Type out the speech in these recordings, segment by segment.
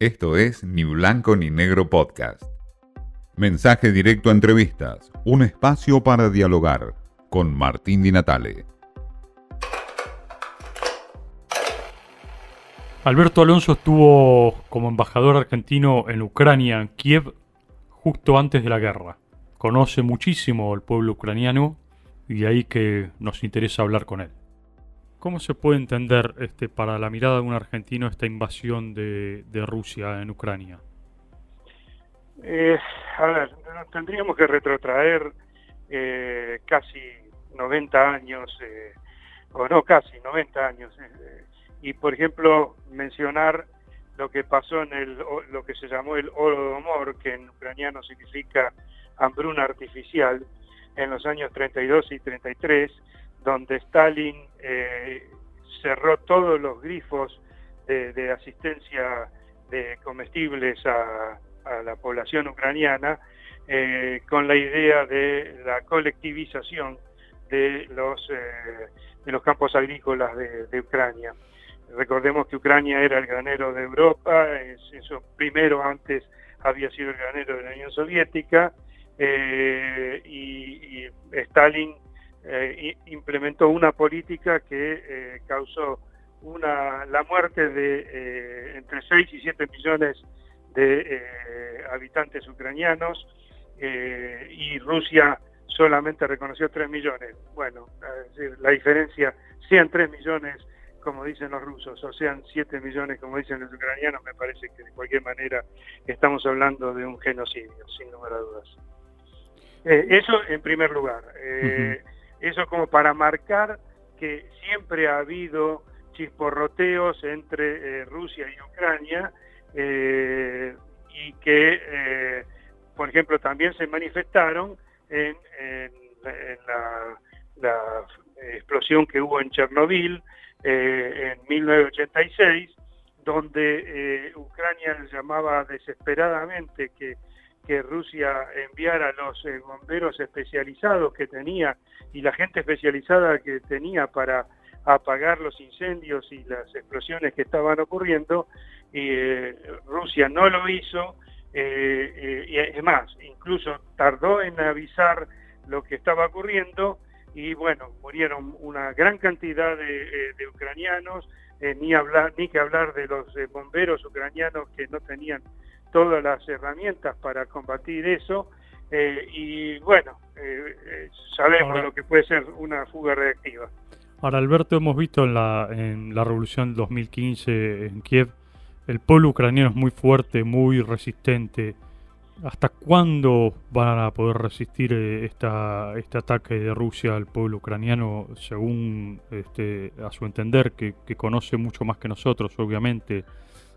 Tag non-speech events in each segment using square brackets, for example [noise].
Esto es Ni Blanco ni Negro Podcast. Mensaje directo a entrevistas, un espacio para dialogar con Martín Di Natale. Alberto Alonso estuvo como embajador argentino en Ucrania, en Kiev, justo antes de la guerra. Conoce muchísimo al pueblo ucraniano y de ahí que nos interesa hablar con él. ¿Cómo se puede entender este, para la mirada de un argentino esta invasión de, Rusia en Ucrania? Eh, a ver, tendríamos que retrotraer eh, casi 90 años, eh, o no casi 90 años, y por ejemplo mencionar lo que pasó en el, lo que se llamó el Holodomor, que en ucraniano significa hambruna artificial, en los años 32 y 33, donde Stalin eh, cerró todos los grifos de, asistencia de comestibles a, la población ucraniana eh, con la idea de la colectivización de los, eh, de los campos agrícolas de, Ucrania. Recordemos que Ucrania era el granero de Europa, eso primero antes había sido el granero de la Unión Soviética, y Stalin eh, implementó una política que eh, causó una, la muerte de eh, entre 6 y 7 millones de habitantes ucranianos y Rusia solamente reconoció 3 millones. Bueno, la diferencia, sean 3 millones como dicen los rusos, o sean 7 millones como dicen los ucranianos, me parece que de cualquier manera estamos hablando de un genocidio, sin lugar a dudas. eso en primer lugar. Eso como para marcar que siempre ha habido chisporroteos entre eh, Rusia y Ucrania eh, y que, eh, por ejemplo, también se manifestaron en, la, explosión que hubo en Chernobyl en 1986, donde Ucrania llamaba desesperadamente que que Rusia enviara los eh, bomberos especializados que tenía y la gente especializada que tenía para apagar los incendios y las explosiones que estaban ocurriendo, eh, Rusia no lo hizo, eh, y es más, incluso tardó en avisar lo que estaba ocurriendo, y bueno, murieron una gran cantidad de, de ucranianos, ni, hablar, ni que hablar de los bomberos ucranianos que no tenían todas las herramientas para combatir eso eh, y bueno, eh, eh, sabemos lo que puede ser una fuga reactiva. Ahora, Alberto, hemos visto en la, en la revolución 2015 en Kiev, el pueblo ucraniano es muy fuerte, muy resistente. ¿Hasta cuándo van a poder resistir esta, este ataque de Rusia al pueblo ucraniano, según este, a su entender, que, que conoce mucho más que nosotros, obviamente?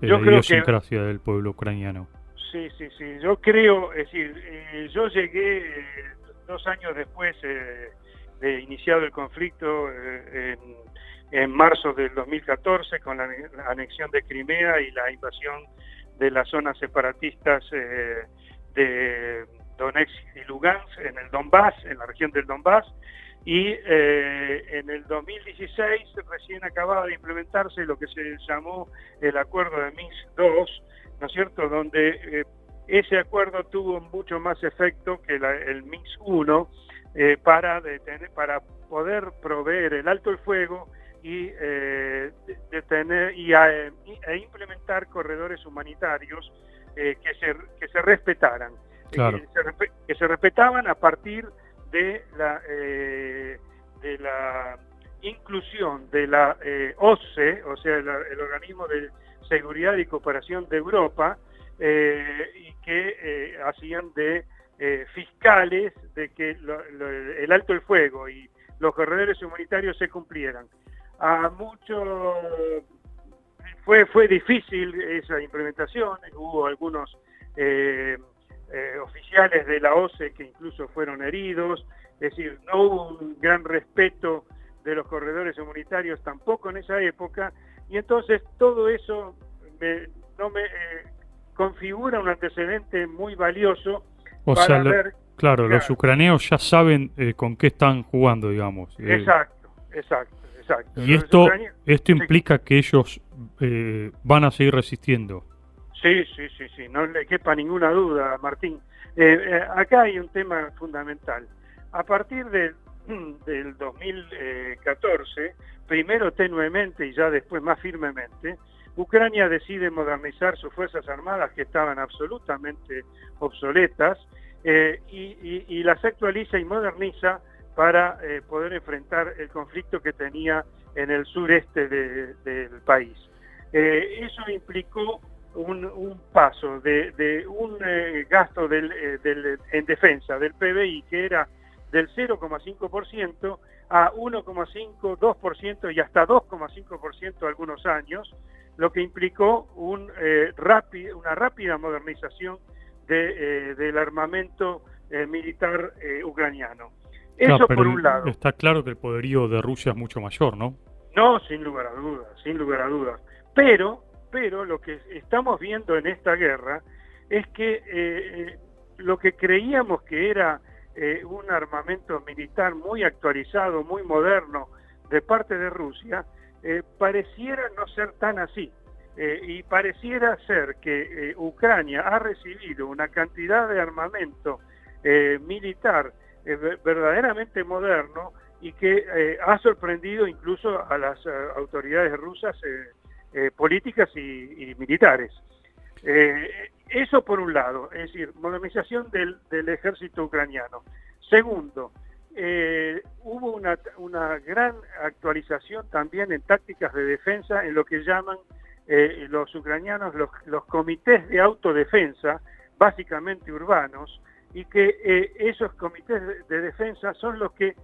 Yo la idiosincrasia del pueblo ucraniano. Sí, sí, sí. Yo creo, es decir, eh, yo llegué eh, dos años después eh, de iniciado el conflicto en, en, marzo del 2014 con la, anexión de Crimea y la invasión de las zonas separatistas de Donetsk y Lugansk en el Donbass, en la región del Donbass, y eh, en el 2016 recién acababa de implementarse lo que se llamó el acuerdo de Minsk II, ¿no es cierto?, donde eh, ese acuerdo tuvo mucho más efecto que el Minsk I eh, para, detener, para poder proveer el alto el fuego y detener y e implementar corredores humanitarios que, se, que se respetaran, que se respetaban a partir de la, eh, de la inclusión de la eh, OSCE, o sea, el, Organismo de Seguridad y Cooperación de Europa, eh, y que hacían de fiscales de que el alto el fuego y los corredores humanitarios se cumplieran. A mucho fue fue difícil esa implementación, hubo algunos eh, oficiales de la OCE que incluso fueron heridos, es decir, no hubo un gran respeto de los corredores humanitarios tampoco en esa época, y entonces todo eso no me eh, configura un antecedente muy valioso para ver... Claro, los ucranianos ya saben eh, con qué están jugando, digamos. Exacto, exacto, exacto. Y esto, esto implica que ellos van a seguir resistiendo. Sí, sí, sí, sí, no le quepa ninguna duda, Martín. Eh, eh, acá hay un tema fundamental. A partir de, [clears throat] del 2014, primero tenuemente y ya después más firmemente, Ucrania decide modernizar sus fuerzas armadas que estaban absolutamente obsoletas eh, y, las actualiza y moderniza para poder enfrentar el conflicto que tenía en el sureste del país. Eso implicó un, paso de, un gasto en defensa del PBI que era del 0,5% a 1,5, 2% y hasta 2,5% algunos años, lo que implicó un, eh, una rápida modernización de, eh, del armamento eh, militar ucraniano. Eso por un lado. Está claro que el poderío de Rusia es mucho mayor, ¿no? No, sin lugar a dudas, sin lugar a dudas. Pero, pero lo que estamos viendo en esta guerra es que lo que creíamos que era un armamento militar muy actualizado, muy moderno de parte de Rusia, eh, pareciera no ser tan así. Eh, y pareciera ser que eh, Ucrania ha recibido una cantidad de armamento militar verdaderamente moderno y que ha sorprendido incluso a las autoridades rusas políticas y, militares. eso por un lado, es decir, modernización del, ejército ucraniano. Segundo, eh, hubo una, una, gran actualización también en tácticas de defensa en lo que llaman eh, los ucranianos los, los, comités de autodefensa, básicamente urbanos, y que eh, esos comités de, defensa son los que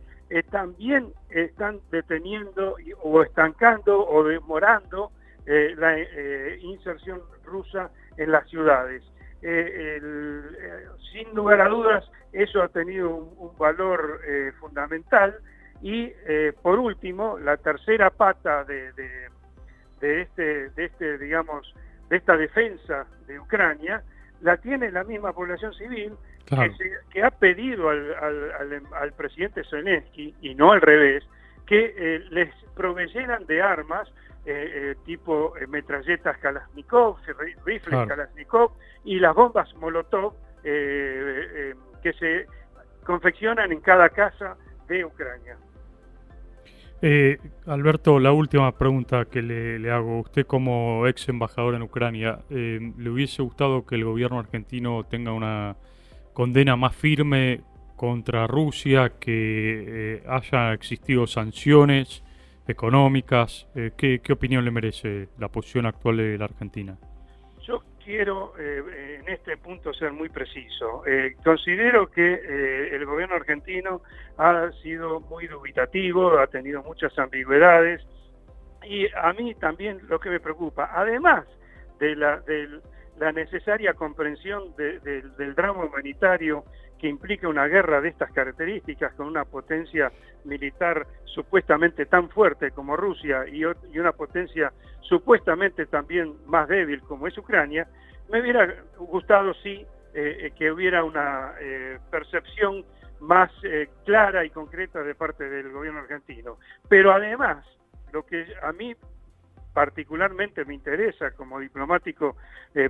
también están deteniendo o estancando o demorando la inserción rusa en las ciudades. Eh, eh, sin lugar a dudas, eso ha tenido un, valor eh, fundamental. Y por último, la tercera pata de, de, este, de este, digamos, de esta defensa de Ucrania, la tiene la misma población civil que, ha pedido al, al, al, presidente Zelensky, y no al revés, que les proveyeran de armas eh, tipo metralletas Kalashnikov, rifles Kalashnikov, y las bombas Molotov eh, eh, que se confeccionan en cada casa de Ucrania. Eh, Alberto, la última pregunta que le, hago. Usted como ex embajador en Ucrania, ¿le hubiese gustado que el gobierno argentino tenga una condena más firme contra Rusia, que haya existido sanciones económicas? ¿qué, ¿Qué opinión le merece la posición actual de la Argentina? quiero eh, en este punto ser muy preciso. Eh, considero que eh, el gobierno argentino ha sido muy dubitativo, ha tenido muchas ambigüedades y a mí también lo que me preocupa, además de la, de la necesaria comprensión del drama humanitario que implica una guerra de estas características con una potencia militar supuestamente tan fuerte como Rusia y, una potencia supuestamente también más débil como es Ucrania, me hubiera gustado sí eh, eh, que hubiera una eh, percepción más clara y concreta de parte del gobierno argentino. Pero además, lo que a mí particularmente me interesa como diplomático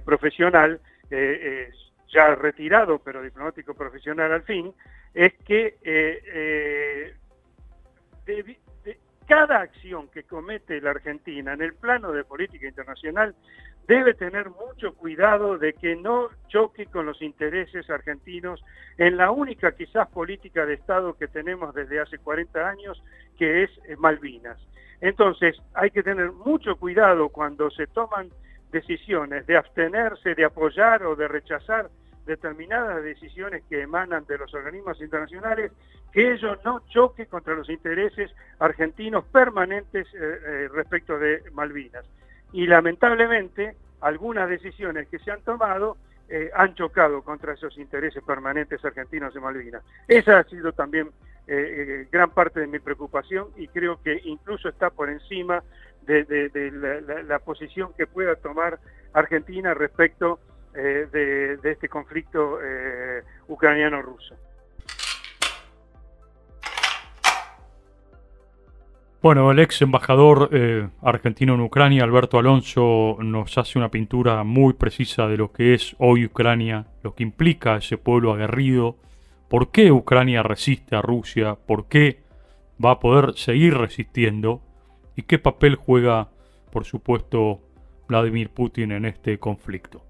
profesional es ya retirado, pero diplomático profesional al fin, es que eh, eh, cada acción que comete la Argentina en el plano de política internacional debe tener mucho cuidado de que no choque con los intereses argentinos en la única quizás política de Estado que tenemos desde hace 40 años, que es eh, Malvinas. Entonces, hay que tener mucho cuidado cuando se toman decisiones de abstenerse, de apoyar o de rechazar determinadas decisiones que emanan de los organismos internacionales, que ello no choque contra los intereses argentinos permanentes eh, eh, respecto de Malvinas. Y lamentablemente, algunas decisiones que se han tomado eh, han chocado contra esos intereses permanentes argentinos de Malvinas. Esa ha sido también gran parte de mi preocupación y creo que incluso está por encima de, la, posición que pueda tomar Argentina respecto eh, de, este conflicto eh, ucraniano-ruso. Bueno, el ex embajador eh, argentino en Ucrania, Alberto Alonso, nos hace una pintura muy precisa de lo que es hoy Ucrania, lo que implica ese pueblo aguerrido, por qué Ucrania resiste a Rusia, por qué va a poder seguir resistiendo y qué papel juega, por supuesto, Vladimir Putin en este conflicto.